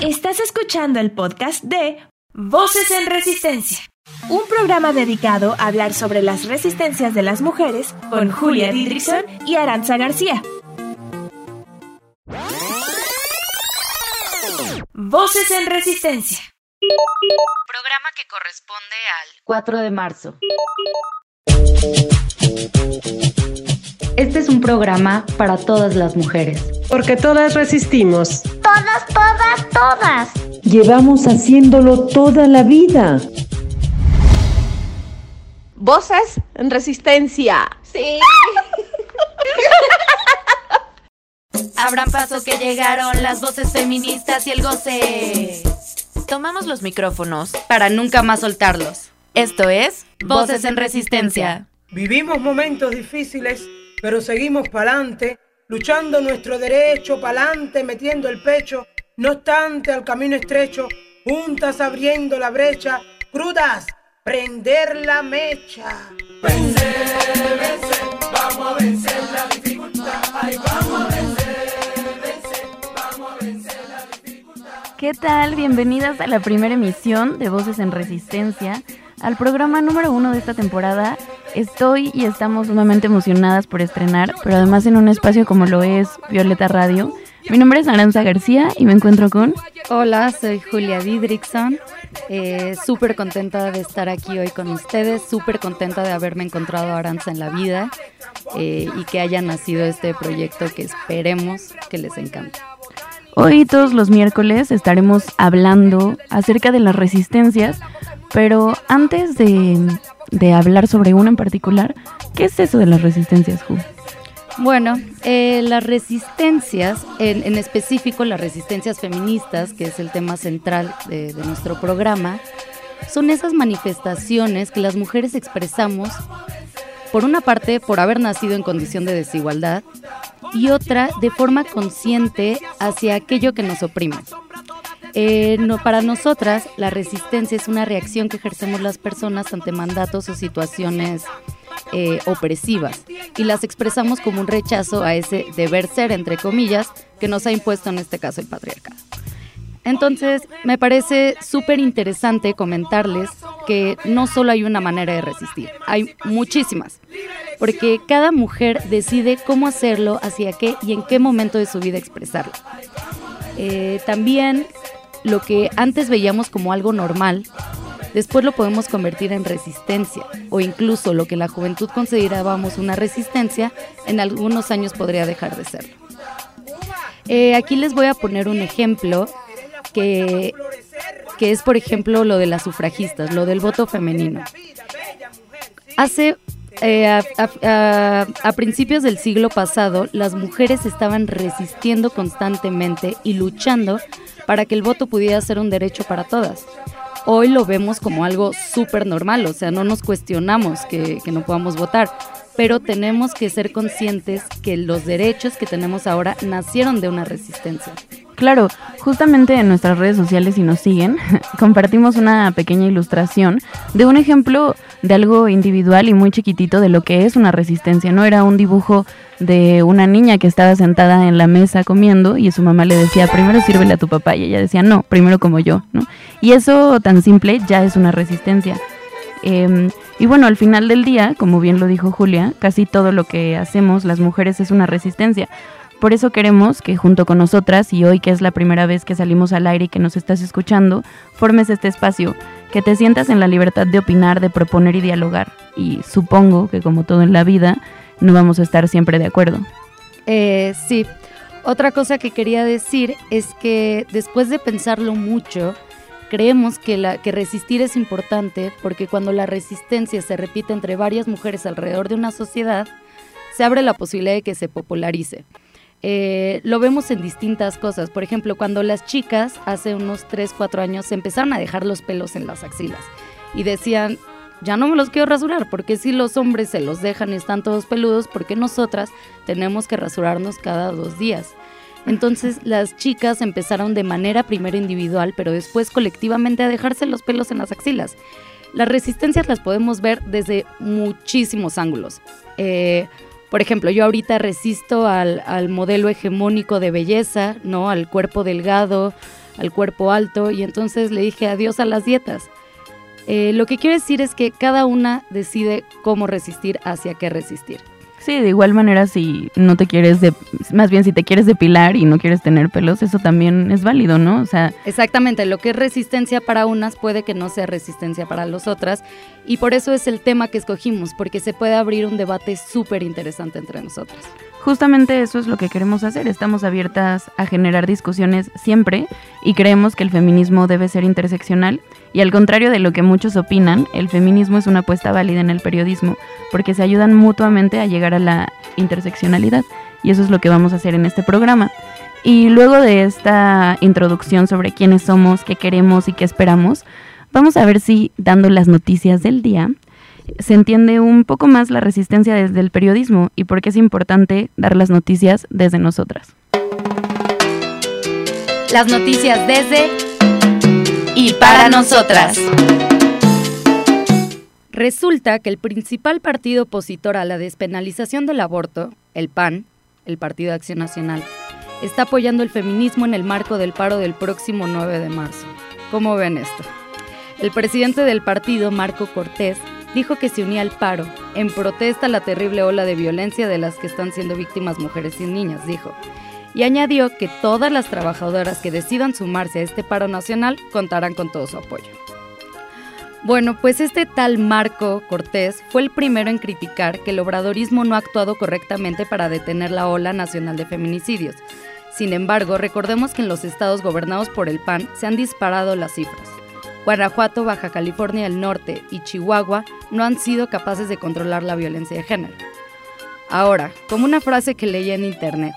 Estás escuchando el podcast de Voces en Resistencia, un programa dedicado a hablar sobre las resistencias de las mujeres con Julia Didrikson y Aranza García. Voces en Resistencia. Programa que corresponde al 4 de marzo. Este es un programa para todas las mujeres. Porque todas resistimos. Todas, todas, todas. Llevamos haciéndolo toda la vida. Voces en resistencia. Sí. Abran paso que llegaron las voces feministas y el goce. Tomamos los micrófonos para nunca más soltarlos. Esto es Voces en Resistencia. Vivimos momentos difíciles, pero seguimos pa'lante, luchando nuestro derecho, pa'lante, metiendo el pecho, no obstante al camino estrecho, juntas abriendo la brecha, crudas, prender la mecha. Vencer, vencer, vamos a vencer la dificultad, ay, vamos a vencer, vencer, vamos a vencer la dificultad. ¿Qué tal? Bienvenidas a la primera emisión de Voces en Resistencia, al programa número uno de esta temporada. Estoy y estamos sumamente emocionadas por estrenar, pero además en un espacio como lo es Violeta Radio. Mi nombre es Aranza García y me encuentro con... Hola, soy Julia Didrikson. Eh, súper contenta de estar aquí hoy con ustedes, súper contenta de haberme encontrado a Aranza en la vida eh, y que haya nacido este proyecto que esperemos que les encante. Hoy todos los miércoles estaremos hablando acerca de las resistencias, pero antes de, de hablar sobre una en particular, ¿qué es eso de las resistencias, Ju? Bueno, eh, las resistencias, en, específico las resistencias feministas, que es el tema central de, de nuestro programa, son esas manifestaciones que las mujeres expresamos, por una parte, por haber nacido en condición de desigualdad, y otra, de forma consciente hacia aquello que nos oprime. Eh, no, para nosotras, la resistencia es una reacción que ejercemos las personas ante mandatos o situaciones eh, opresivas y las expresamos como un rechazo a ese deber ser, entre comillas, que nos ha impuesto en este caso el patriarcado. Entonces, me parece súper interesante comentarles que no solo hay una manera de resistir, hay muchísimas, porque cada mujer decide cómo hacerlo, hacia qué y en qué momento de su vida expresarlo. Eh, también lo que antes veíamos como algo normal, después lo podemos convertir en resistencia o incluso lo que en la juventud considerábamos una resistencia, en algunos años podría dejar de serlo. Eh, aquí les voy a poner un ejemplo que, que es, por ejemplo, lo de las sufragistas, lo del voto femenino. Hace eh, a, principios del siglo pasado, las mujeres estaban resistiendo constantemente y luchando para que el voto pudiera ser un derecho para todas. Hoy lo vemos como algo súper normal, o sea, no nos cuestionamos que, que no podamos votar, pero tenemos que ser conscientes que los derechos que tenemos ahora nacieron de una resistencia. Claro, justamente en nuestras redes sociales, si nos siguen, compartimos una pequeña ilustración de un ejemplo de algo individual y muy chiquitito de lo que es una resistencia. No era un dibujo de una niña que estaba sentada en la mesa comiendo y su mamá le decía, primero sírvele a tu papá, y ella decía, no, primero como yo, ¿no? Y eso tan simple ya es una resistencia. Eh, y bueno, al final del día, como bien lo dijo Julia, casi todo lo que hacemos las mujeres es una resistencia. Por eso queremos que junto con nosotras, y hoy que es la primera vez que salimos al aire y que nos estás escuchando, formes este espacio, que te sientas en la libertad de opinar, de proponer y dialogar. Y supongo que como todo en la vida, no vamos a estar siempre de acuerdo. Eh, sí, otra cosa que quería decir es que después de pensarlo mucho, creemos que, la, que resistir es importante porque cuando la resistencia se repite entre varias mujeres alrededor de una sociedad, se abre la posibilidad de que se popularice. Eh, lo vemos en distintas cosas. Por ejemplo, cuando las chicas hace unos 3, 4 años empezaron a dejar los pelos en las axilas y decían, ya no me los quiero rasurar, porque si los hombres se los dejan están todos peludos, porque nosotras tenemos que rasurarnos cada dos días. Entonces las chicas empezaron de manera primero individual, pero después colectivamente a dejarse los pelos en las axilas. Las resistencias las podemos ver desde muchísimos ángulos. Eh, por ejemplo, yo ahorita resisto al, al, modelo hegemónico de belleza, ¿no? Al cuerpo delgado, al cuerpo alto y entonces le dije adiós a las dietas. Eh, lo que quiero decir es que cada una decide cómo resistir, hacia qué resistir. Sí, de igual manera si no te quieres, de, más bien si te quieres depilar y no quieres tener pelos, eso también es válido, ¿no? O sea, exactamente, lo que es resistencia para unas puede que no sea resistencia para las otras y por eso es el tema que escogimos, porque se puede abrir un debate súper interesante entre nosotras. Justamente eso es lo que queremos hacer. Estamos abiertas a generar discusiones siempre y creemos que el feminismo debe ser interseccional. Y al contrario de lo que muchos opinan, el feminismo es una apuesta válida en el periodismo porque se ayudan mutuamente a llegar a la interseccionalidad. Y eso es lo que vamos a hacer en este programa. Y luego de esta introducción sobre quiénes somos, qué queremos y qué esperamos, vamos a ver si, dando las noticias del día, se entiende un poco más la resistencia desde el periodismo y por qué es importante dar las noticias desde nosotras. Las noticias desde y para nosotras. Resulta que el principal partido opositor a la despenalización del aborto, el PAN, el Partido de Acción Nacional, está apoyando el feminismo en el marco del paro del próximo 9 de marzo. ¿Cómo ven esto? El presidente del partido, Marco Cortés, dijo que se unía al paro en protesta a la terrible ola de violencia de las que están siendo víctimas mujeres y niñas, dijo. Y añadió que todas las trabajadoras que decidan sumarse a este paro nacional contarán con todo su apoyo. Bueno, pues este tal Marco Cortés fue el primero en criticar que el obradorismo no ha actuado correctamente para detener la ola nacional de feminicidios. Sin embargo, recordemos que en los estados gobernados por el PAN se han disparado las cifras. Guanajuato, Baja California del Norte y Chihuahua no han sido capaces de controlar la violencia de género. Ahora, como una frase que leí en internet,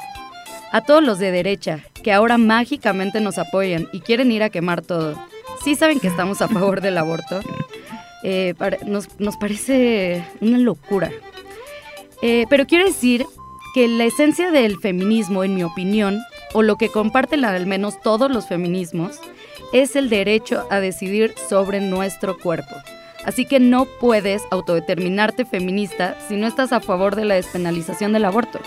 a todos los de derecha que ahora mágicamente nos apoyan y quieren ir a quemar todo, ¿sí saben que estamos a favor del aborto? Eh, nos, parece una locura. Eh, pero quiero decir que la esencia del feminismo, en mi opinión, o lo que comparten al menos todos los feminismos, es el derecho a decidir sobre nuestro cuerpo. Así que no puedes autodeterminarte feminista si no estás a favor de la despenalización del aborto.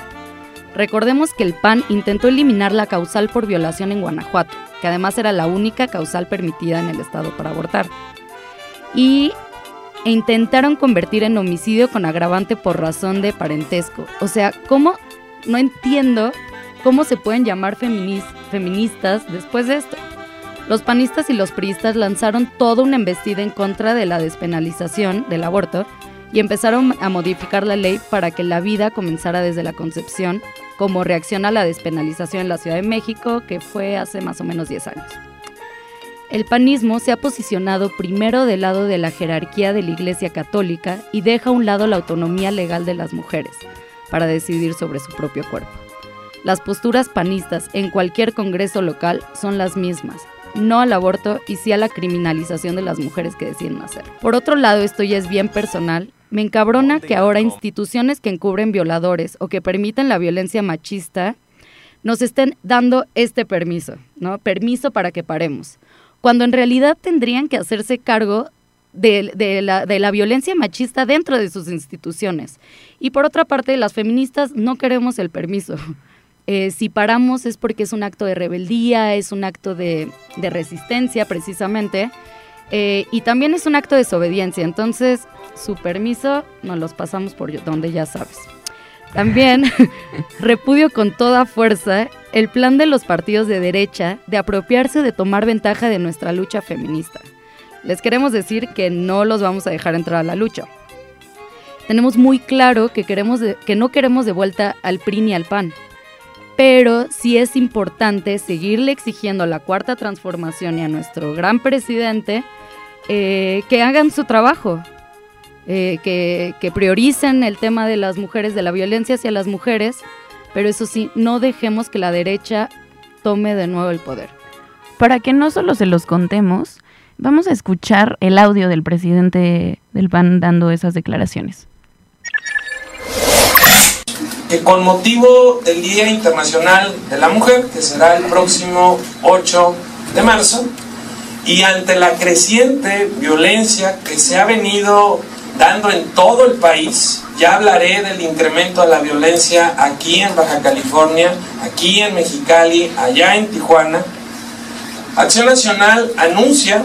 Recordemos que el PAN intentó eliminar la causal por violación en Guanajuato, que además era la única causal permitida en el estado para abortar. Y e intentaron convertir en homicidio con agravante por razón de parentesco. O sea, ¿cómo? No entiendo cómo se pueden llamar feministas después de esto. Los panistas y los priistas lanzaron toda una embestida en contra de la despenalización del aborto y empezaron a modificar la ley para que la vida comenzara desde la concepción, como reacción a la despenalización en la Ciudad de México, que fue hace más o menos 10 años. El panismo se ha posicionado primero del lado de la jerarquía de la Iglesia Católica y deja a un lado la autonomía legal de las mujeres para decidir sobre su propio cuerpo. Las posturas panistas en cualquier congreso local son las mismas, no al aborto y sí a la criminalización de las mujeres que deciden nacer. Por otro lado, esto ya es bien personal. Me encabrona que ahora instituciones que encubren violadores o que permiten la violencia machista nos estén dando este permiso, ¿no? Permiso para que paremos. Cuando en realidad tendrían que hacerse cargo de, la, de, la, violencia machista dentro de sus instituciones. Y por otra parte, las feministas no queremos el permiso. Eh, si paramos es porque es un acto de rebeldía, es un acto de, resistencia precisamente, eh, y también es un acto de desobediencia. Entonces, su permiso nos los pasamos por donde ya sabes. También repudio con toda fuerza el plan de los partidos de derecha de apropiarse de tomar ventaja de nuestra lucha feminista. Les queremos decir que no los vamos a dejar entrar a la lucha. Tenemos muy claro que, queremos que no queremos de vuelta al PRI ni al PAN pero sí es importante seguirle exigiendo a la cuarta transformación y a nuestro gran presidente eh, que hagan su trabajo, eh, que, que, prioricen el tema de las mujeres, de la violencia hacia las mujeres, pero eso sí, no dejemos que la derecha tome de nuevo el poder. Para que no solo se los contemos, vamos a escuchar el audio del presidente del PAN dando esas declaraciones que con motivo del Día Internacional de la Mujer, que será el próximo 8 de marzo, y ante la creciente violencia que se ha venido dando en todo el país, ya hablaré del incremento de la violencia aquí en Baja California, aquí en Mexicali, allá en Tijuana, Acción Nacional anuncia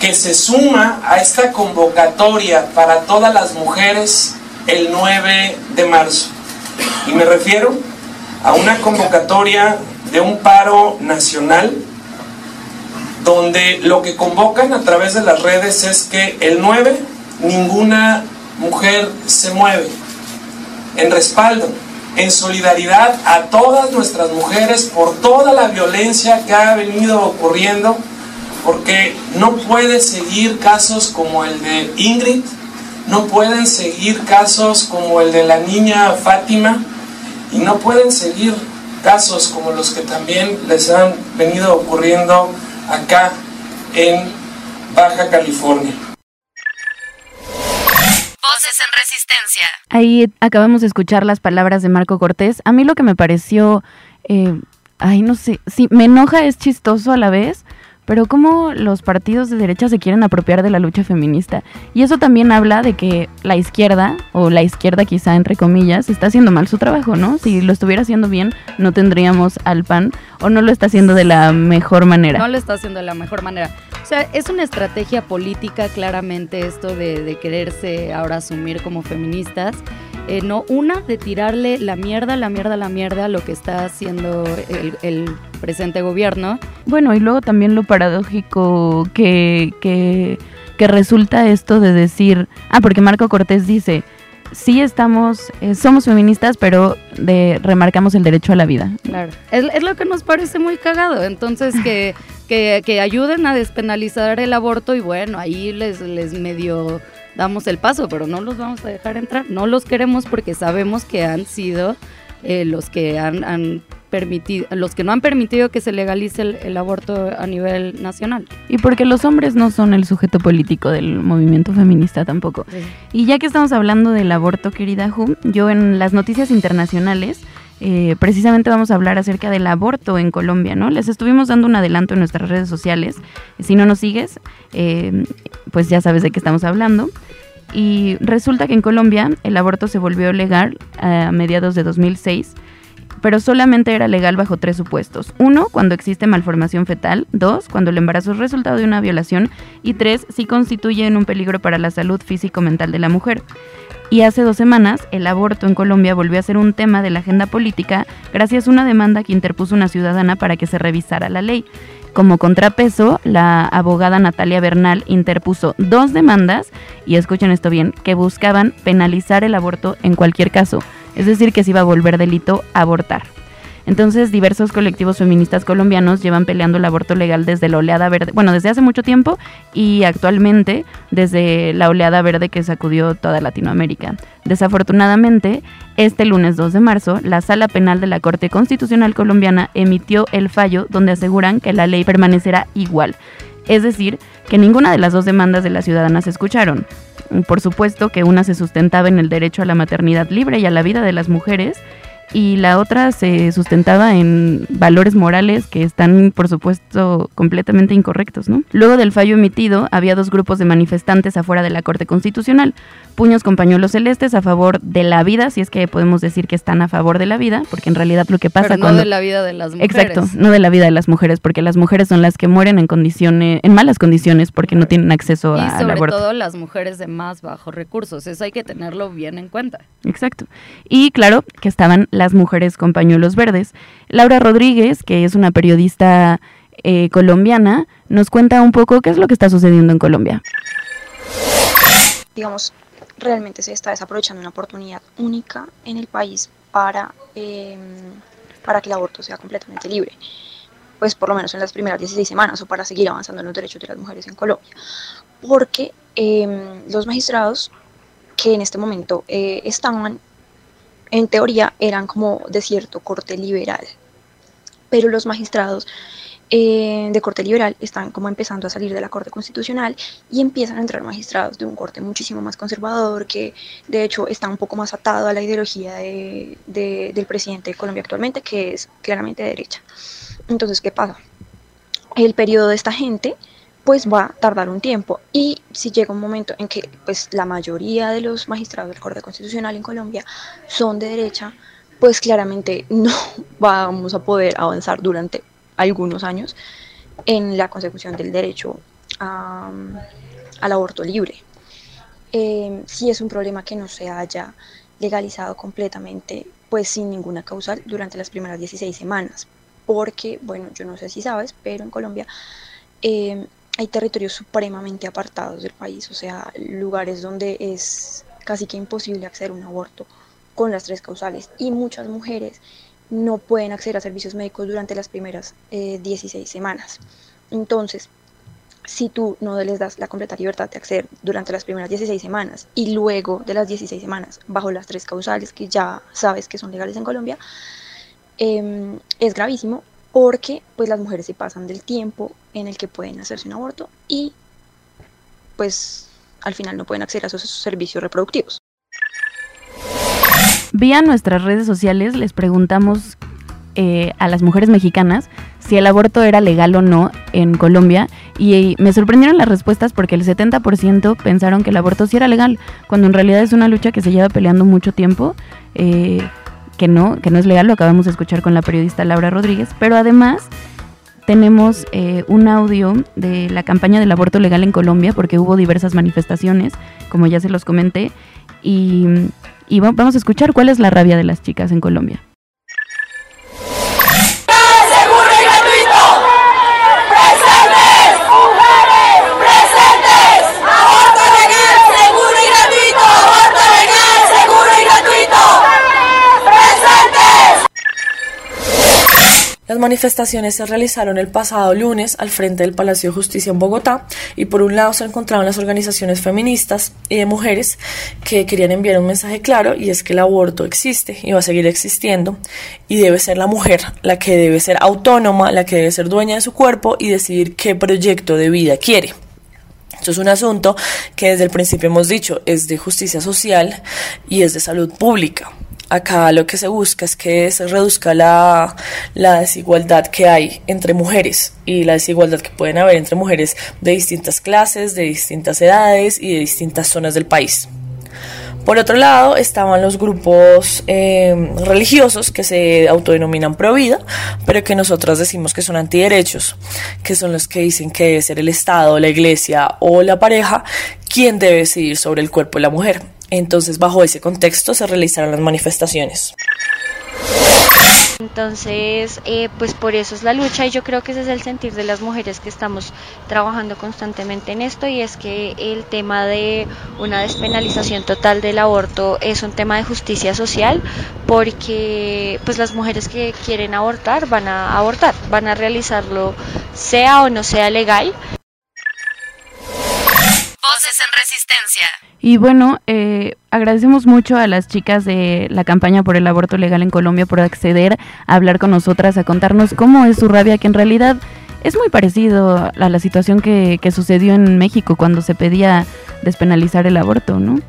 que se suma a esta convocatoria para todas las mujeres el 9 de marzo. Y me refiero a una convocatoria de un paro nacional donde lo que convocan a través de las redes es que el 9 ninguna mujer se mueve. En respaldo, en solidaridad a todas nuestras mujeres por toda la violencia que ha venido ocurriendo, porque no puede seguir casos como el de Ingrid, no pueden seguir casos como el de la niña Fátima y no pueden seguir casos como los que también les han venido ocurriendo acá en Baja California. Voces en resistencia. Ahí acabamos de escuchar las palabras de Marco Cortés. A mí lo que me pareció, eh, ay, no sé, sí, me enoja, es chistoso a la vez, pero cómo los partidos de derecha se quieren apropiar de la lucha feminista. Y eso también habla de que la izquierda, o la izquierda quizá entre comillas, está haciendo mal su trabajo, ¿no? Si lo estuviera haciendo bien, no tendríamos al PAN, o no lo está haciendo de la mejor manera. No lo está haciendo de la mejor manera. O sea, es una estrategia política claramente esto de, de quererse ahora asumir como feministas. Eh, no, una, de tirarle la mierda, la mierda, la mierda a lo que está haciendo el, el presente gobierno. Bueno, y luego también lo paradójico que, que, que resulta esto de decir, ah, porque Marco Cortés dice, sí estamos, eh, somos feministas, pero de, remarcamos el derecho a la vida. Claro, es, es lo que nos parece muy cagado. Entonces, que, que, que, ayuden a despenalizar el aborto y bueno, ahí les, les medio damos el paso, pero no los vamos a dejar entrar. No los queremos porque sabemos que han sido eh, los que han, han permitido, los que no han permitido que se legalice el, el, aborto a nivel nacional. Y porque los hombres no son el sujeto político del movimiento feminista tampoco. Sí. Y ya que estamos hablando del aborto, querida Ju, yo en las noticias internacionales eh, precisamente vamos a hablar acerca del aborto en Colombia, ¿no? Les estuvimos dando un adelanto en nuestras redes sociales. Si no nos sigues, eh, pues ya sabes de qué estamos hablando. Y resulta que en Colombia el aborto se volvió legal a mediados de 2006 pero solamente era legal bajo tres supuestos. Uno, cuando existe malformación fetal. Dos, cuando el embarazo es resultado de una violación. Y tres, si constituye un peligro para la salud físico-mental de la mujer. Y hace dos semanas, el aborto en Colombia volvió a ser un tema de la agenda política gracias a una demanda que interpuso una ciudadana para que se revisara la ley. Como contrapeso, la abogada Natalia Bernal interpuso dos demandas, y escuchen esto bien, que buscaban penalizar el aborto en cualquier caso, es decir, que se iba a volver delito abortar. Entonces, diversos colectivos feministas colombianos llevan peleando el aborto legal desde la oleada verde, bueno, desde hace mucho tiempo y actualmente desde la oleada verde que sacudió toda Latinoamérica. Desafortunadamente, este lunes 2 de marzo, la Sala Penal de la Corte Constitucional Colombiana emitió el fallo donde aseguran que la ley permanecerá igual. Es decir, que ninguna de las dos demandas de las ciudadanas se escucharon. Por supuesto que una se sustentaba en el derecho a la maternidad libre y a la vida de las mujeres, y la otra se sustentaba en valores morales que están, por supuesto, completamente incorrectos. ¿no? Luego del fallo emitido, había dos grupos de manifestantes afuera de la Corte Constitucional, puños con pañuelos celestes a favor de la vida, si es que podemos decir que están a favor de la vida, porque en realidad lo que pasa Pero no cuando... de la vida de las mujeres. Exacto, no de la vida de las mujeres, porque las mujeres son las que mueren en condiciones, en malas condiciones, porque no tienen acceso y a, sobre al aborto. todo las mujeres de más bajos recursos, eso hay que tenerlo bien en cuenta. Exacto. Y claro que estaban las mujeres con pañuelos verdes. Laura Rodríguez, que es una periodista eh, colombiana, nos cuenta un poco qué es lo que está sucediendo en Colombia. Digamos, realmente se está desaprovechando una oportunidad única en el país para, eh, para que el aborto sea completamente libre. Pues por lo menos en las primeras 16 semanas o para seguir avanzando en los derechos de las mujeres en Colombia. Porque eh, los magistrados que en este momento eh, estaban, en teoría, eran como de cierto corte liberal. Pero los magistrados eh, de corte liberal están como empezando a salir de la Corte Constitucional y empiezan a entrar magistrados de un corte muchísimo más conservador, que de hecho está un poco más atado a la ideología de, de, del presidente de Colombia actualmente, que es claramente de derecha. Entonces, ¿qué pasa? El periodo de esta gente pues va a tardar un tiempo y si llega un momento en que pues la mayoría de los magistrados del Corte Constitucional en Colombia son de derecha, pues claramente no vamos a poder avanzar durante algunos años en la consecución del derecho al aborto libre. Eh, si es un problema que no se haya legalizado completamente, pues sin ninguna causal durante las primeras 16 semanas, porque, bueno, yo no sé si sabes, pero en Colombia eh, hay territorios supremamente apartados del país, o sea, lugares donde es casi que imposible acceder a un aborto con las tres causales y muchas mujeres no pueden acceder a servicios médicos durante las primeras 16 eh, semanas. Entonces, si tú no les das la completa libertad de acceder durante las primeras 16 semanas y luego de las 16 semanas bajo las tres causales que ya sabes que son legales en Colombia, em, es gravísimo porque pues las mujeres se pasan del tiempo en el que pueden hacerse un aborto y pues al final no pueden acceder a esos servicios reproductivos. Vía nuestras redes sociales les preguntamos eh, a las mujeres mexicanas si el aborto era legal o no en Colombia y me sorprendieron las respuestas porque el 70% pensaron que el aborto sí era legal, cuando en realidad es una lucha que se lleva peleando mucho tiempo, eh, que, no, que no es legal, lo acabamos de escuchar con la periodista Laura Rodríguez, pero además tenemos eh, un audio de la campaña del aborto legal en Colombia porque hubo diversas manifestaciones, como ya se los comenté, y, y vamos a escuchar cuál es la rabia de las chicas en Colombia. Manifestaciones se realizaron el pasado lunes al frente del Palacio de Justicia en Bogotá y por un lado se encontraban las organizaciones feministas y de mujeres que querían enviar un mensaje claro y es que el aborto existe y va a seguir existiendo y debe ser la mujer la que debe ser autónoma, la que debe ser dueña de su cuerpo y decidir qué proyecto de vida quiere. Esto es un asunto que desde el principio hemos dicho es de justicia social y es de salud pública. Acá lo que se busca es que se reduzca la, desigualdad que hay entre mujeres y la desigualdad que pueden haber entre mujeres de distintas clases, de distintas edades y de distintas zonas del país. Por otro lado, estaban los grupos eh, religiosos que se autodenominan pro vida, pero que nosotras decimos que son antiderechos, que son los que dicen que debe ser el Estado, la iglesia o la pareja quien debe decidir sobre el cuerpo de la mujer. Entonces, bajo ese contexto se realizaron las manifestaciones. Entonces, eh, pues por eso es la lucha y yo creo que ese es el sentir de las mujeres que estamos trabajando constantemente en esto y es que el tema de una despenalización total del aborto es un tema de justicia social porque pues las mujeres que quieren abortar van a abortar, van a realizarlo sea o no sea legal. Voces en Resistencia. Y bueno, eh, agradecemos mucho a las chicas de la campaña por el aborto legal en Colombia por acceder a hablar con nosotras, a contarnos cómo es su rabia, que en realidad es muy parecido a la situación que, sucedió en México cuando se pedía despenalizar el aborto, ¿no?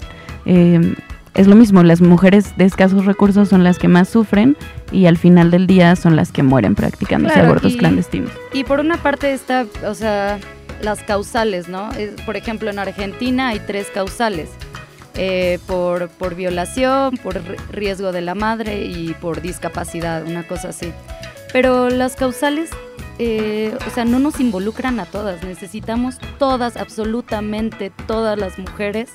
Eh, es lo mismo, las mujeres de escasos recursos son las que más sufren y al final del día son las que mueren practicando abortos clandestinos. Y por una parte está, o sea, las causales, ¿no? por ejemplo, en Argentina hay tres causales. Eh, por, por violación, por riesgo de la madre y por discapacidad, una cosa así. Pero las causales, eh, o sea, no nos involucran a todas. Necesitamos todas, absolutamente todas las mujeres,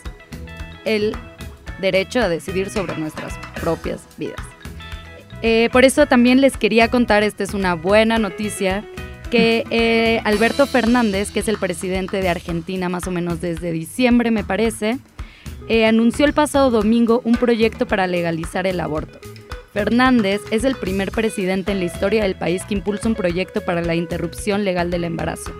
el derecho a decidir sobre nuestras propias vidas. Eh, por eso también les quería contar, esta es una buena noticia, que eh, Alberto Fernández, que es el presidente de Argentina más o menos desde diciembre me parece, eh, anunció el pasado domingo un proyecto para legalizar el aborto. Fernández es el primer presidente en la historia del país que impulsa un proyecto para la interrupción legal del embarazo.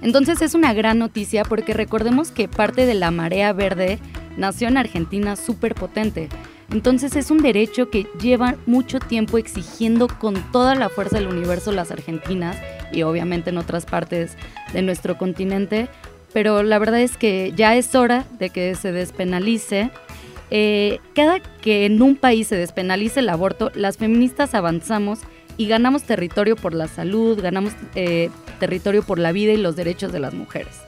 Entonces es una gran noticia porque recordemos que parte de la marea verde nació en Argentina súper potente entonces es un derecho que lleva mucho tiempo exigiendo con toda la fuerza del universo las argentinas y obviamente en otras partes de nuestro continente, pero la verdad es que ya es hora de que se despenalice. Eh, cada que en un país se despenalice el aborto, las feministas avanzamos y ganamos territorio por la salud, ganamos eh, territorio por la vida y los derechos de las mujeres.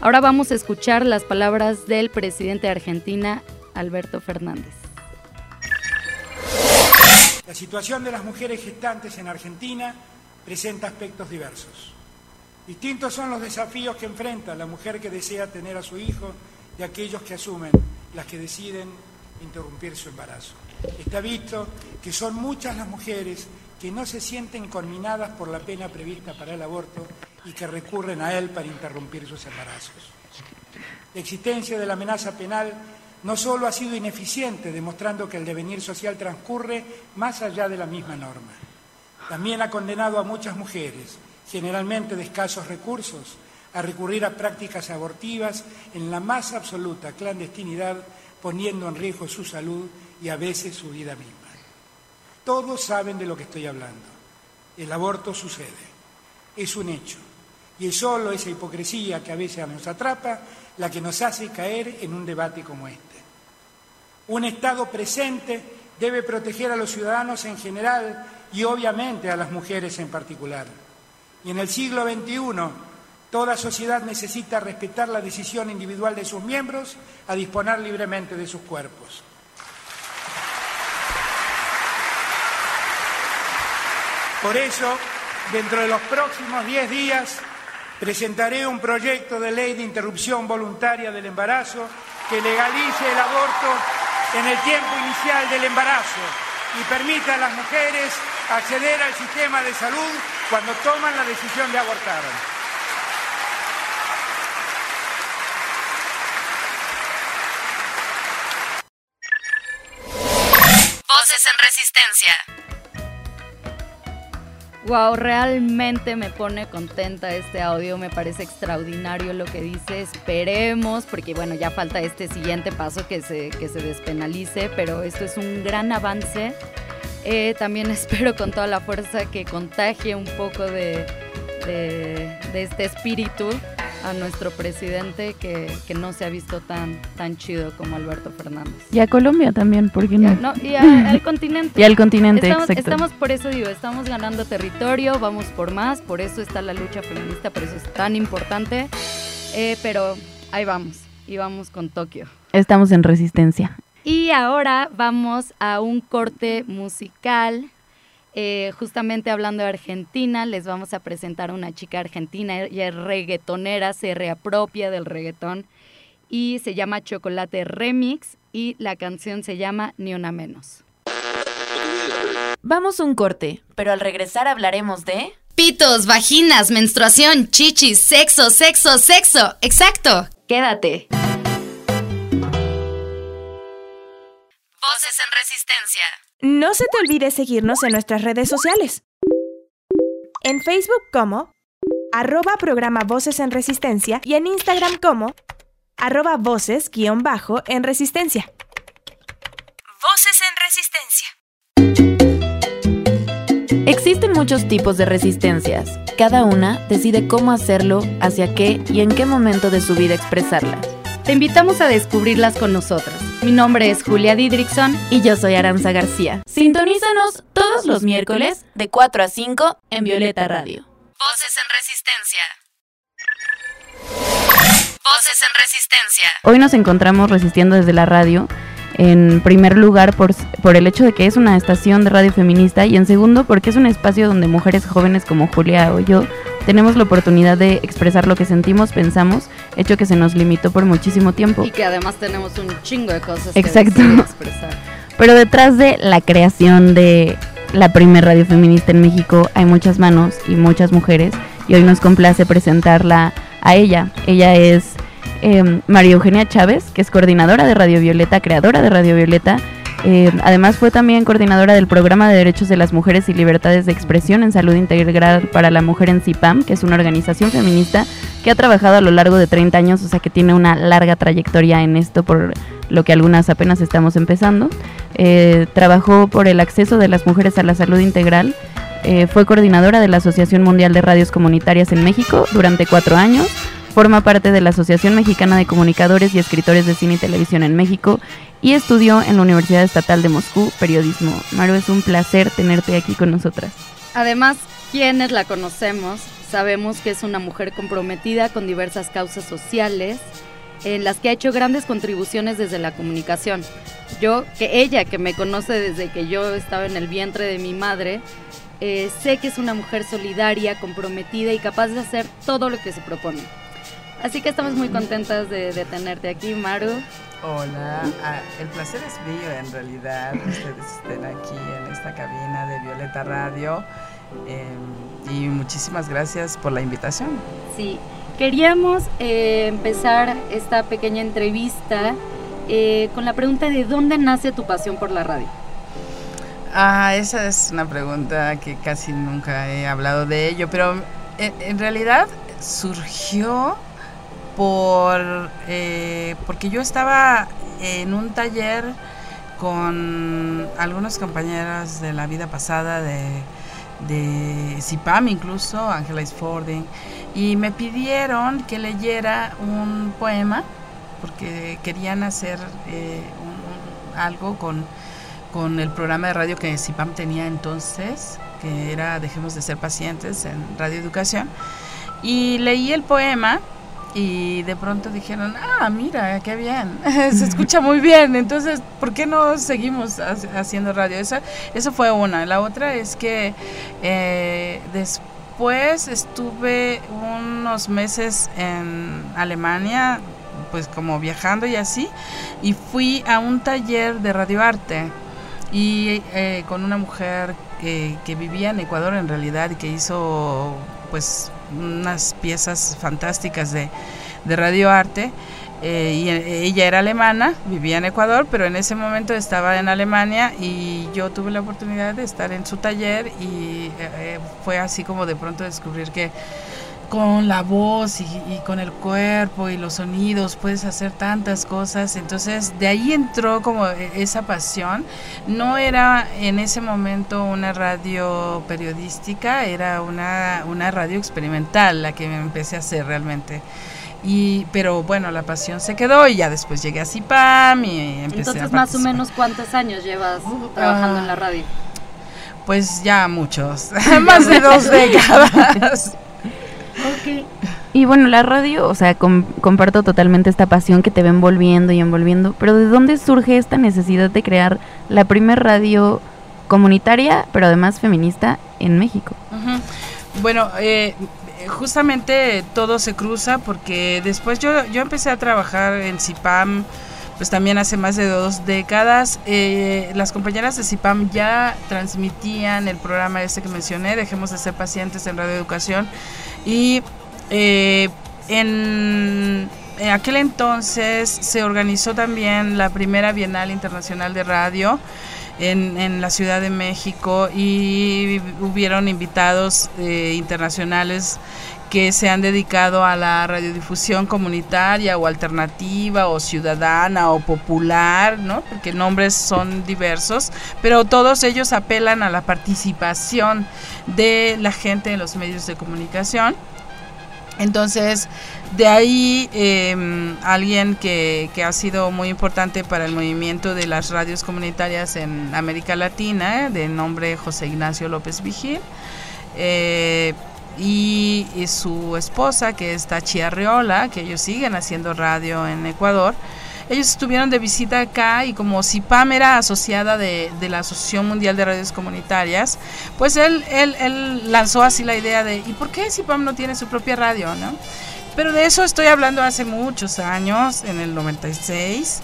Ahora vamos a escuchar las palabras del presidente de Argentina, Alberto Fernández. La situación de las mujeres gestantes en Argentina presenta aspectos diversos. Distintos son los desafíos que enfrenta la mujer que desea tener a su hijo y aquellos que asumen las que deciden interrumpir su embarazo. Está visto que son muchas las mujeres que no se sienten conminadas por la pena prevista para el aborto y que recurren a él para interrumpir sus embarazos. La existencia de la amenaza penal no solo ha sido ineficiente, demostrando que el devenir social transcurre más allá de la misma norma, también ha condenado a muchas mujeres, generalmente de escasos recursos, a recurrir a prácticas abortivas en la más absoluta clandestinidad, poniendo en riesgo su salud y a veces su vida misma. Todos saben de lo que estoy hablando. El aborto sucede, es un hecho, y es solo esa hipocresía que a veces nos atrapa la que nos hace caer en un debate como este. Un Estado presente debe proteger a los ciudadanos en general y obviamente a las mujeres en particular. Y en el siglo XXI, toda sociedad necesita respetar la decisión individual de sus miembros a disponer libremente de sus cuerpos. Por eso, dentro de los próximos 10 días, presentaré un proyecto de ley de interrupción voluntaria del embarazo que legalice el aborto en el tiempo inicial del embarazo y permita a las mujeres acceder al sistema de salud cuando toman la decisión de abortar. Voces en resistencia. Wow, realmente me pone contenta este audio, me parece extraordinario lo que dice, esperemos, porque bueno, ya falta este siguiente paso que se, que se despenalice, pero esto es un gran avance. Eh, también espero con toda la fuerza que contagie un poco de, de, de este espíritu a nuestro presidente que, que, no se ha visto tan, tan chido como Alberto Fernández. Y a Colombia también, ¿por qué no? no y a, al continente. y al continente, estamos, exacto. Estamos, por eso digo, estamos ganando territorio, vamos por más, por eso está la lucha feminista, por eso es tan importante, eh, pero ahí vamos, y vamos con Tokio. Estamos en resistencia. Y ahora vamos a un corte musical eh, justamente hablando de Argentina, les vamos a presentar a una chica argentina, ella es reggaetonera, se reapropia del reggaetón y se llama Chocolate Remix y la canción se llama Ni una menos. Vamos un corte, pero al regresar hablaremos de... Pitos, vaginas, menstruación, chichis, sexo, sexo, sexo. Exacto. Quédate. Voces en resistencia. No se te olvide seguirnos en nuestras redes sociales. En Facebook como arroba programa Voces en Resistencia y en Instagram como arroba voces guion bajo en Resistencia. Voces en Resistencia. Existen muchos tipos de resistencias. Cada una decide cómo hacerlo, hacia qué y en qué momento de su vida expresarla. Te invitamos a descubrirlas con nosotras. Mi nombre es Julia Didrickson y yo soy Aranza García. Sintonízanos todos los miércoles de 4 a 5 en Violeta Radio. Voces en Resistencia. Voces en Resistencia. Hoy nos encontramos resistiendo desde la radio. En primer lugar, por, por el hecho de que es una estación de radio feminista y en segundo, porque es un espacio donde mujeres jóvenes como Julia o yo tenemos la oportunidad de expresar lo que sentimos, pensamos, hecho que se nos limitó por muchísimo tiempo. Y que además tenemos un chingo de cosas Exacto. que expresar. Pero detrás de la creación de la primer radio feminista en México hay muchas manos y muchas mujeres y hoy nos complace presentarla a ella. Ella es eh, María Eugenia Chávez, que es coordinadora de Radio Violeta, creadora de Radio Violeta. Eh, además fue también coordinadora del programa de derechos de las mujeres y libertades de expresión en salud integral para la mujer en CIPAM, que es una organización feminista que ha trabajado a lo largo de 30 años, o sea que tiene una larga trayectoria en esto, por lo que algunas apenas estamos empezando. Eh, trabajó por el acceso de las mujeres a la salud integral. Eh, fue coordinadora de la Asociación Mundial de Radios Comunitarias en México durante cuatro años. Forma parte de la Asociación Mexicana de Comunicadores y Escritores de Cine y Televisión en México y estudió en la Universidad Estatal de Moscú periodismo. Maru, es un placer tenerte aquí con nosotras. Además, quienes la conocemos sabemos que es una mujer comprometida con diversas causas sociales en las que ha hecho grandes contribuciones desde la comunicación. Yo, que ella, que me conoce desde que yo estaba en el vientre de mi madre, Eh, sé que es una mujer solidaria, comprometida y capaz de hacer todo lo que se propone. Así que estamos muy contentas de, de tenerte aquí, Maru. Hola, ah, el placer es mío en realidad, ustedes estén aquí en esta cabina de Violeta Radio eh, y muchísimas gracias por la invitación. Sí, queríamos eh, empezar esta pequeña entrevista eh, con la pregunta de dónde nace tu pasión por la radio. Ah, esa es una pregunta que casi nunca he hablado de ello, pero en, en realidad surgió por eh, porque yo estaba en un taller con algunos compañeras de la vida pasada de, de CIPAM incluso, Angela Isfording, y me pidieron que leyera un poema porque querían hacer eh, un- un- algo con, con el programa de radio que CIPAM tenía entonces, que era Dejemos de ser pacientes en Radio Educación. Y leí el poema y de pronto dijeron, ah, mira, qué bien, se escucha muy bien, entonces, ¿por qué no seguimos ha- haciendo radio? Esa, eso fue una. La otra es que eh, después estuve unos meses en Alemania, pues como viajando y así, y fui a un taller de radioarte y eh, con una mujer que, que vivía en Ecuador en realidad y que hizo pues unas piezas fantásticas de, de radioarte. Eh, y eh, ella era alemana, vivía en Ecuador, pero en ese momento estaba en Alemania y yo tuve la oportunidad de estar en su taller y eh, fue así como de pronto descubrir que con la voz y, y con el cuerpo y los sonidos puedes hacer tantas cosas. Entonces de ahí entró como e- esa pasión. No era en ese momento una radio periodística, era una, una radio experimental la que me empecé a hacer realmente. Y, pero bueno, la pasión se quedó y ya después llegué a CIPAM y empecé Entonces, a más o menos, ¿cuántos años llevas trabajando en la radio? Pues ya muchos, más de dos décadas. Y bueno, la radio, o sea, com- comparto totalmente esta pasión que te va envolviendo y envolviendo, pero ¿de dónde surge esta necesidad de crear la primer radio comunitaria, pero además feminista en México? Bueno, eh, justamente todo se cruza porque después yo, yo empecé a trabajar en CIPAM, pues también hace más de dos décadas. Eh, las compañeras de CIPAM ya transmitían el programa este que mencioné, Dejemos de ser pacientes en Radio Educación. Y eh, en aquel entonces se organizó también la primera Bienal Internacional de Radio en, en la Ciudad de México y hubieron invitados eh, internacionales que se han dedicado a la radiodifusión comunitaria o alternativa o ciudadana o popular, ¿no? Porque nombres son diversos, pero todos ellos apelan a la participación de la gente en los medios de comunicación. Entonces, de ahí eh, alguien que, que, ha sido muy importante para el movimiento de las radios comunitarias en América Latina, de nombre José Ignacio López Vigil, eh, y, y, su esposa, que es Tachi Arriola, que ellos siguen haciendo radio en Ecuador. Ellos estuvieron de visita acá y como CIPAM era asociada de, de la Asociación Mundial de Radios Comunitarias, pues él, él, él lanzó así la idea de, ¿y por qué CIPAM no tiene su propia radio? ¿no? Pero de eso estoy hablando hace muchos años, en el 96.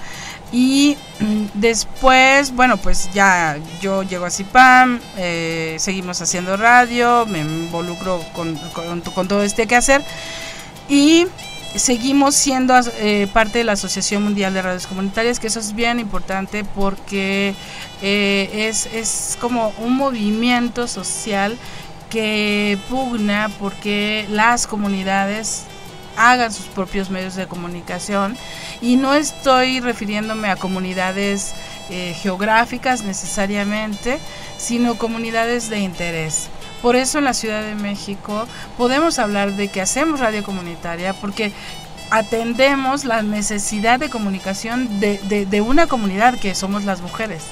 Y después, bueno, pues ya yo llego a CIPAM, eh, seguimos haciendo radio, me involucro con, con, con todo este quehacer y seguimos siendo eh, parte de la Asociación Mundial de Radios Comunitarias, que eso es bien importante porque eh, es, es como un movimiento social que pugna porque las comunidades hagan sus propios medios de comunicación y no estoy refiriéndome a comunidades eh, geográficas necesariamente, sino comunidades de interés. Por eso en la Ciudad de México podemos hablar de que hacemos radio comunitaria porque atendemos la necesidad de comunicación de, de, una comunidad que somos las mujeres.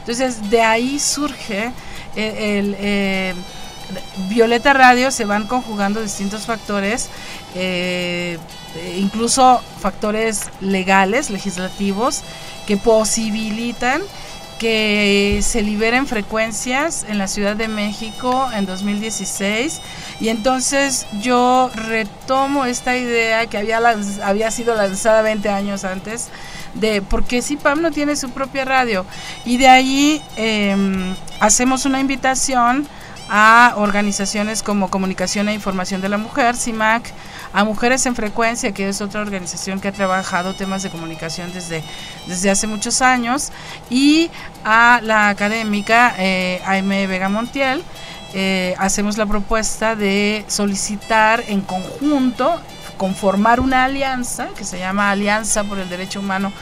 Entonces de ahí surge el, el eh, Violeta Radio se van conjugando distintos factores, eh, incluso factores legales, legislativos, que posibilitan que se liberen frecuencias en la Ciudad de México en 2016 y entonces yo retomo esta idea que había, había sido lanzada 20 años antes de por qué CIPAM no tiene su propia radio. Y de ahí em, hacemos una invitación a organizaciones como Comunicación e Información de la Mujer, CIMAC, a Mujeres en Frecuencia, que es otra organización que ha trabajado temas de comunicación desde, desde hace muchos años, y a la académica eh, Aime Vega Montiel. Eh, hacemos la propuesta de solicitar en conjunto, conformar una alianza que se llama Alianza por el Derecho Humano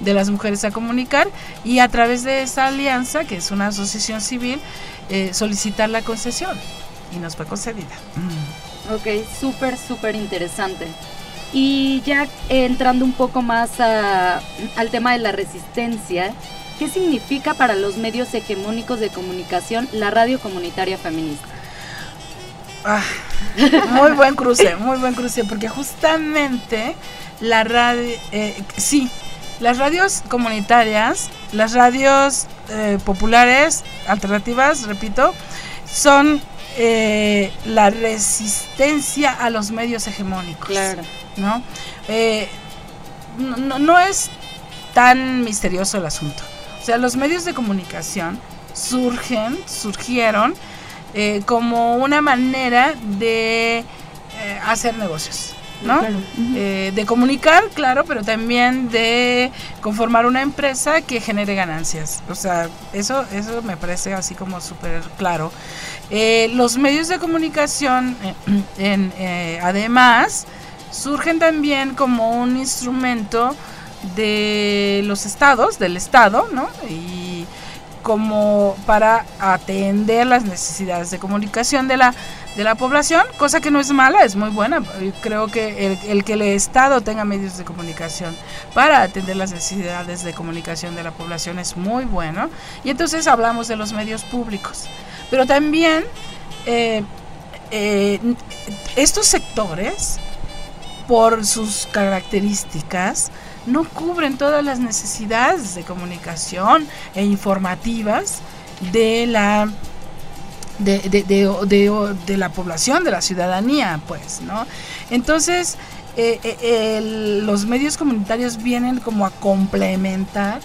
de las Mujeres a Comunicar, y a través de esa alianza, que es una asociación civil, eh, solicitar la concesión. Y nos fue concedida. Ok, súper, súper interesante. Y ya entrando un poco más al tema de la resistencia, ¿qué significa para los medios hegemónicos de comunicación la radio comunitaria feminista? Ah, muy buen cruce, muy buen cruce, porque justamente la radio, eh, sí, las radios comunitarias, las radios eh, populares, alternativas, repito, son eh, la resistencia a los medios hegemónicos. Claro. ¿no? Eh, no, no es tan misterioso el asunto. O sea, los medios de comunicación surgen, surgieron eh, como una manera de hacer negocios. ¿no? Eh, de comunicar, claro, pero también de conformar una empresa que genere ganancias. O sea, eso, eso me parece así como súper claro. Eh, los medios de comunicación, eh, además, surgen también como un instrumento de los estados, del estado, ¿no? Y como para atender las necesidades de comunicación de la de la población, cosa que no es mala, es muy buena. Creo que el, que el Estado tenga medios de comunicación para atender las necesidades de comunicación de la población es muy bueno. Y entonces hablamos de los medios públicos. Pero también eh, eh, estos sectores, por sus características, no cubren todas las necesidades de comunicación e informativas de la de, de, de, de, la población, de la ciudadanía, pues, ¿no? Entonces, eh, los medios comunitarios vienen como a complementar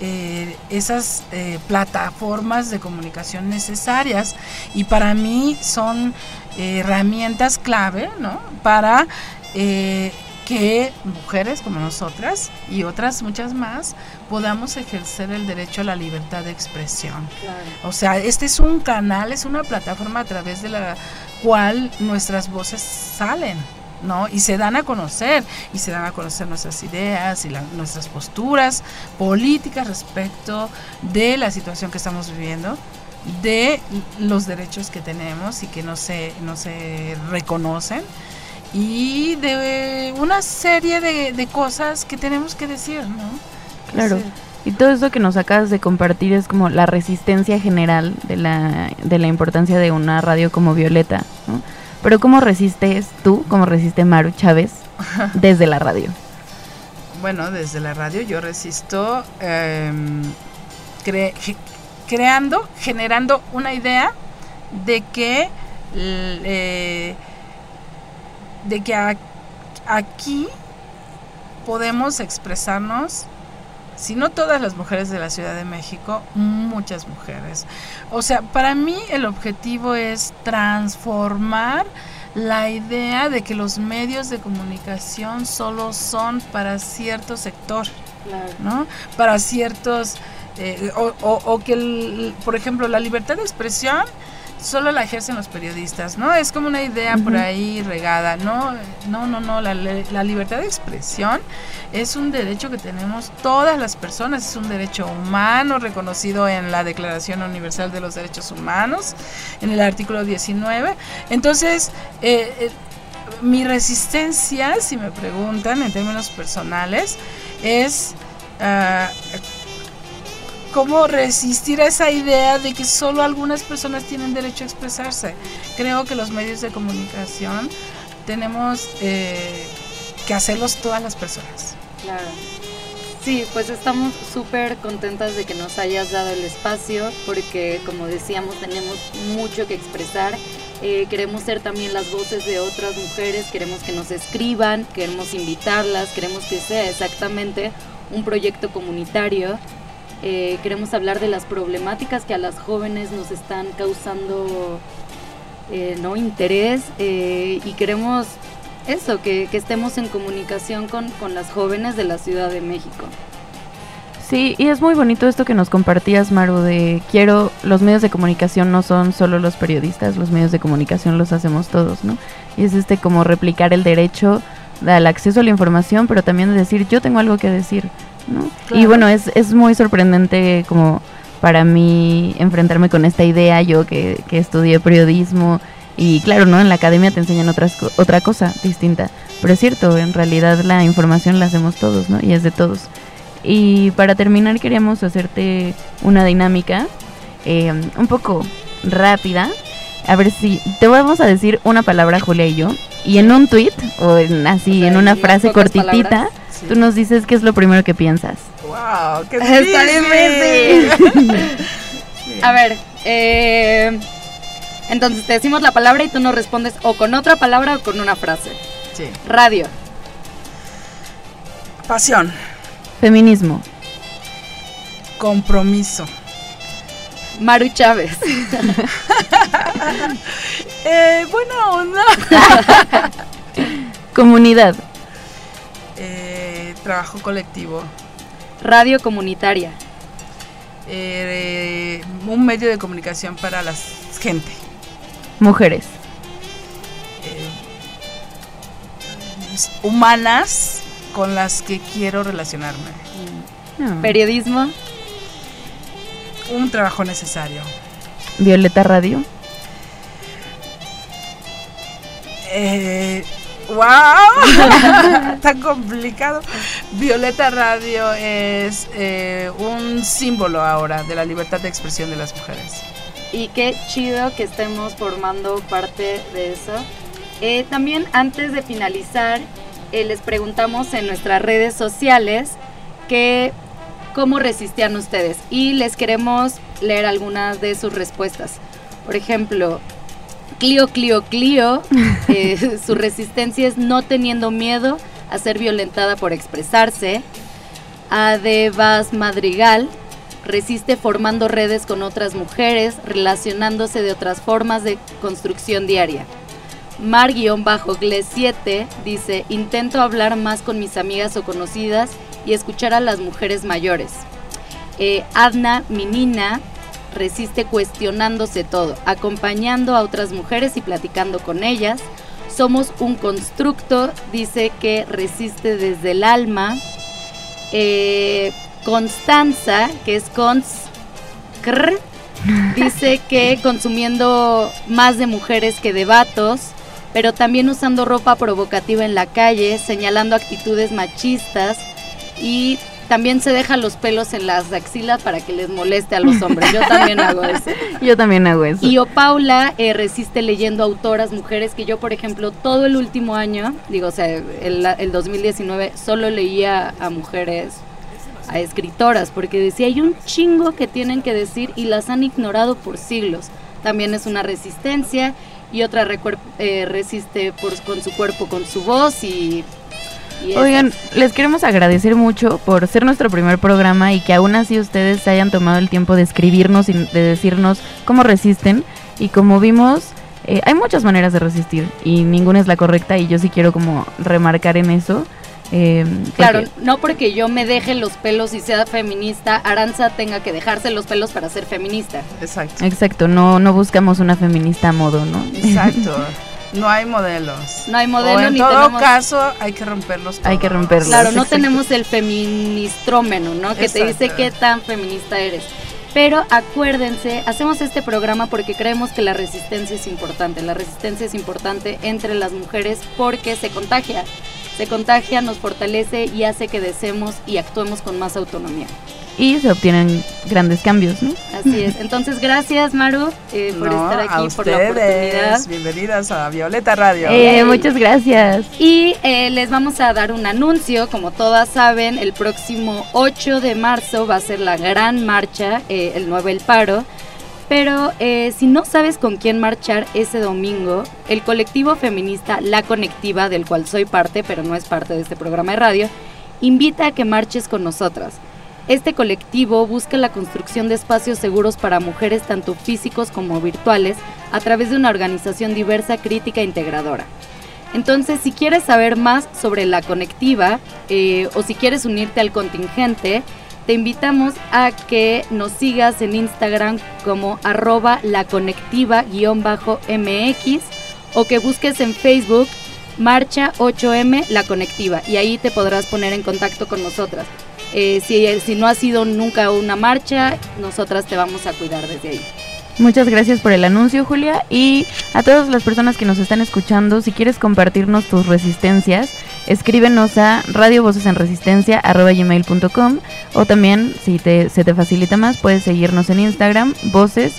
eh, esas plataformas de comunicación necesarias y para mí son herramientas clave, ¿no? Para que mujeres como nosotras y otras muchas más podamos ejercer el derecho a la libertad de expresión. O sea, este es un canal, es una plataforma a través de la cual nuestras voces salen. ¿No? Y se dan a conocer, y se dan a conocer nuestras ideas y nuestras posturas políticas respecto de la situación que estamos viviendo, de los derechos que tenemos y que no se, no se reconocen y de una serie de, cosas que tenemos que decir, ¿no? Claro. Y todo eso que nos acabas de compartir es como la resistencia general de la, de la importancia de una radio como Violeta, ¿no? Pero ¿cómo resistes tú, cómo resiste Maru Chávez desde la radio? Bueno, desde la radio yo resisto em, creando, generando una idea de que eh, de que aquí podemos expresarnos, si no todas las mujeres de la Ciudad de México, muchas mujeres. O sea, para mí el objetivo es transformar la idea de que los medios de comunicación solo son para cierto sector, ¿no? Para ciertos, eh, o, o, que, por ejemplo, la libertad de expresión solo la ejercen los periodistas, ¿no? Es como una idea por ahí regada, ¿no? No, no, no, la, la, libertad de expresión es un derecho que tenemos todas las personas, es un derecho humano reconocido en la Declaración Universal de los Derechos Humanos, en el artículo 19. Entonces, eh, eh, mi resistencia, si me preguntan en términos personales, es... Uh, cómo resistir a esa idea de que solo algunas personas tienen derecho a expresarse. Creo que los medios de comunicación tenemos eh, que hacerlos todas las personas. Claro. Sí, pues estamos súper contentas de que nos hayas dado el espacio porque como decíamos tenemos mucho que expresar. Eh, queremos ser también las voces de otras mujeres, queremos que nos escriban, queremos invitarlas, queremos que sea exactamente un proyecto comunitario. Eh, queremos hablar de las problemáticas que a las jóvenes nos están causando eh, no interés y queremos eso, que, estemos en comunicación con, con las jóvenes de la Ciudad de México. Sí, y es muy bonito esto que nos compartías, Maru, de quiero, los medios de comunicación no son solo los periodistas, los medios de comunicación los hacemos todos, ¿no? Y es este como replicar el derecho al acceso a la información, pero también de decir, yo tengo algo que decir, ¿no? Y bueno, es, es muy sorprendente como para mí enfrentarme con esta idea, yo que, que estudié periodismo y claro, ¿no? En la academia te enseñan otras, otra cosa distinta. Pero es cierto, en realidad la información la hacemos todos, ¿no? Y es de todos. Y para terminar queríamos hacerte una dinámica eh, un poco rápida. A ver si te vamos a decir una palabra, Julia y yo. Y en un tweet o en, así, en una frase cortitita, tú nos dices qué es lo primero que piensas. ¡Wow! ¡Qué difícil! a ver, eh entonces te decimos la palabra y tú nos respondes o con otra palabra o con una frase. Sí. Radio. Pasión. Feminismo. Compromiso. Maru Chávez. eh, bueno, no. Comunidad. Eh, trabajo colectivo. Radio comunitaria. Eh, un medio de comunicación para la gente. Mujeres. Eh, humanas con las que quiero relacionarme. Mm. Periodismo. Un trabajo necesario. Violeta Radio. Eh, ¡Wow! Tan complicado. Violeta Radio es eh, un símbolo ahora de la libertad de expresión de las mujeres y qué chido que estemos formando parte de eso. Eh, también antes de finalizar, eh, les preguntamos en nuestras redes sociales cómo resistían ustedes y les queremos leer algunas de sus respuestas. Por ejemplo, Clio, Clio, Clio, eh, su resistencia es no teniendo miedo a ser violentada por expresarse. Adebas Madrigal, resiste formando redes con otras mujeres, relacionándose de otras formas de construcción diaria. Mar-Gle7 dice, intento hablar más con mis amigas o conocidas y escuchar a las mujeres mayores. Eh, Adna Minina resiste cuestionándose todo, acompañando a otras mujeres y platicando con ellas. Somos un constructo, dice que resiste desde el alma. Eh, Constanza, que es cons dice que consumiendo más de mujeres que de vatos, pero también usando ropa provocativa en la calle, señalando actitudes machistas y también se deja los pelos en las axilas para que les moleste a los hombres. Yo también hago eso. Yo también hago eso. Y o Paula eh, resiste leyendo autoras mujeres que yo, por ejemplo, todo el último año, digo, o sea, el, el 2019, solo leía a mujeres a escritoras, porque decía, hay un chingo que tienen que decir y las han ignorado por siglos. También es una resistencia y otra eh, resiste por, con su cuerpo, con su voz y... Oigan, les queremos agradecer mucho por ser nuestro primer programa y que aún así ustedes se hayan tomado el tiempo de escribirnos y de decirnos cómo resisten. Y como vimos, eh, hay muchas maneras de resistir y ninguna es la correcta y yo sí quiero como remarcar en eso. Eh, claro, no porque yo me deje los pelos y sea feminista, Aranza tenga que dejarse los pelos para ser feminista. Exacto. Exacto, no, no buscamos una feminista a modo, ¿no? Exacto. No hay modelos. No hay modelos. en todo caso, hay que romperlos. Hay que romperlos. Claro, no tenemos el feministrómeno, ¿no? Que te dice qué tan feminista eres. Pero acuérdense, hacemos este programa porque creemos que la resistencia es importante. La resistencia es importante entre las mujeres porque se contagia se contagia, nos fortalece y hace que deseemos y actuemos con más autonomía. Y se obtienen grandes cambios, ¿no? Así es. Entonces, gracias Maru eh, por No, estar a aquí, por la oportunidad. Bienvenidas a Violeta Radio. Eh, muchas gracias. Y eh, les vamos a dar un anuncio, como todas saben, el próximo 8 de marzo va a ser la gran marcha, eh, el 9 El Paro. Pero eh, si no sabes con quién marchar ese domingo, el colectivo feminista La Conectiva, del cual soy parte, pero no es parte de este programa de radio, invita a que marches con nosotras. Este colectivo busca la construcción de espacios seguros para mujeres tanto físicos como virtuales a través de una organización diversa, crítica e integradora. Entonces, si quieres saber más sobre la conectiva eh, o si quieres unirte al contingente, te invitamos a que nos sigas en Instagram como arroba la conectiva-mx o que busques en Facebook Marcha 8M La Conectiva y ahí te podrás poner en contacto con nosotras. Eh, si, no ha sido nunca una marcha, nosotras te vamos a cuidar desde ahí. Muchas gracias por el anuncio, Julia. Y a todas las personas que nos están escuchando, si quieres compartirnos tus resistencias, escríbenos a radiovocesenresistencia.com o también, si te, se te facilita más, puedes seguirnos en Instagram, voces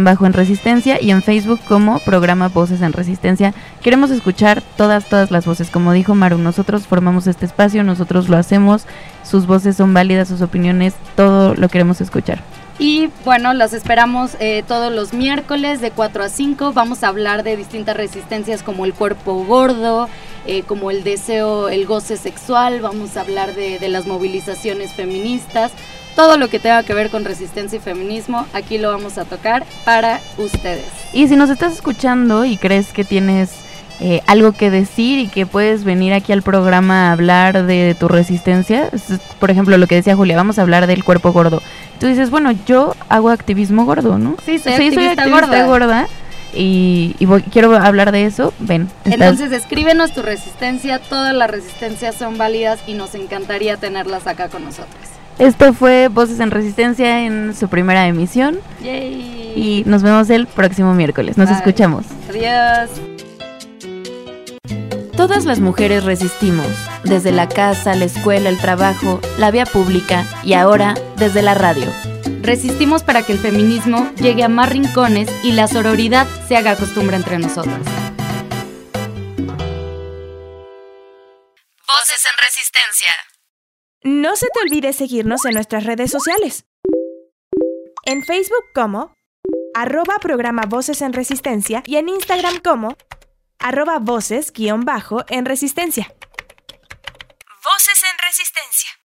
bajo en resistencia y en Facebook como programa Voces en Resistencia. Queremos escuchar todas, todas las voces. Como dijo Maru, nosotros formamos este espacio, nosotros lo hacemos, sus voces son válidas, sus opiniones, todo lo queremos escuchar. Y bueno, las esperamos eh, todos los miércoles de 4 a 5. Vamos a hablar de distintas resistencias como el cuerpo gordo, eh, como el deseo, el goce sexual. Vamos a hablar de, de las movilizaciones feministas. Todo lo que tenga que ver con resistencia y feminismo, aquí lo vamos a tocar para ustedes. Y si nos estás escuchando y crees que tienes eh, algo que decir y que puedes venir aquí al programa a hablar de tu resistencia, es, por ejemplo, lo que decía Julia, vamos a hablar del cuerpo gordo. Tú dices, bueno, yo hago activismo gordo, ¿no? Sí, soy Sí, activista activista gorda. gorda y, y voy- quiero hablar de eso. Ven, estás- Entonces escríbenos tu resistencia, todas las resistencias son válidas y nos encantaría tenerlas acá con nosotros. Esto fue Voces en Resistencia en su primera emisión Yay. y nos vemos el próximo miércoles. Nos Bye. escuchamos. Adiós. Todas las mujeres resistimos, desde la casa, la escuela, el trabajo, la vía pública y ahora desde la radio. Resistimos para que el feminismo llegue a más rincones y la sororidad se haga costumbre entre nosotras. Voces en Resistencia. No se te olvide seguirnos en nuestras redes sociales. En Facebook como arroba programa Voces en Resistencia y en Instagram como arroba voces guion bajo en Resistencia. Voces en Resistencia.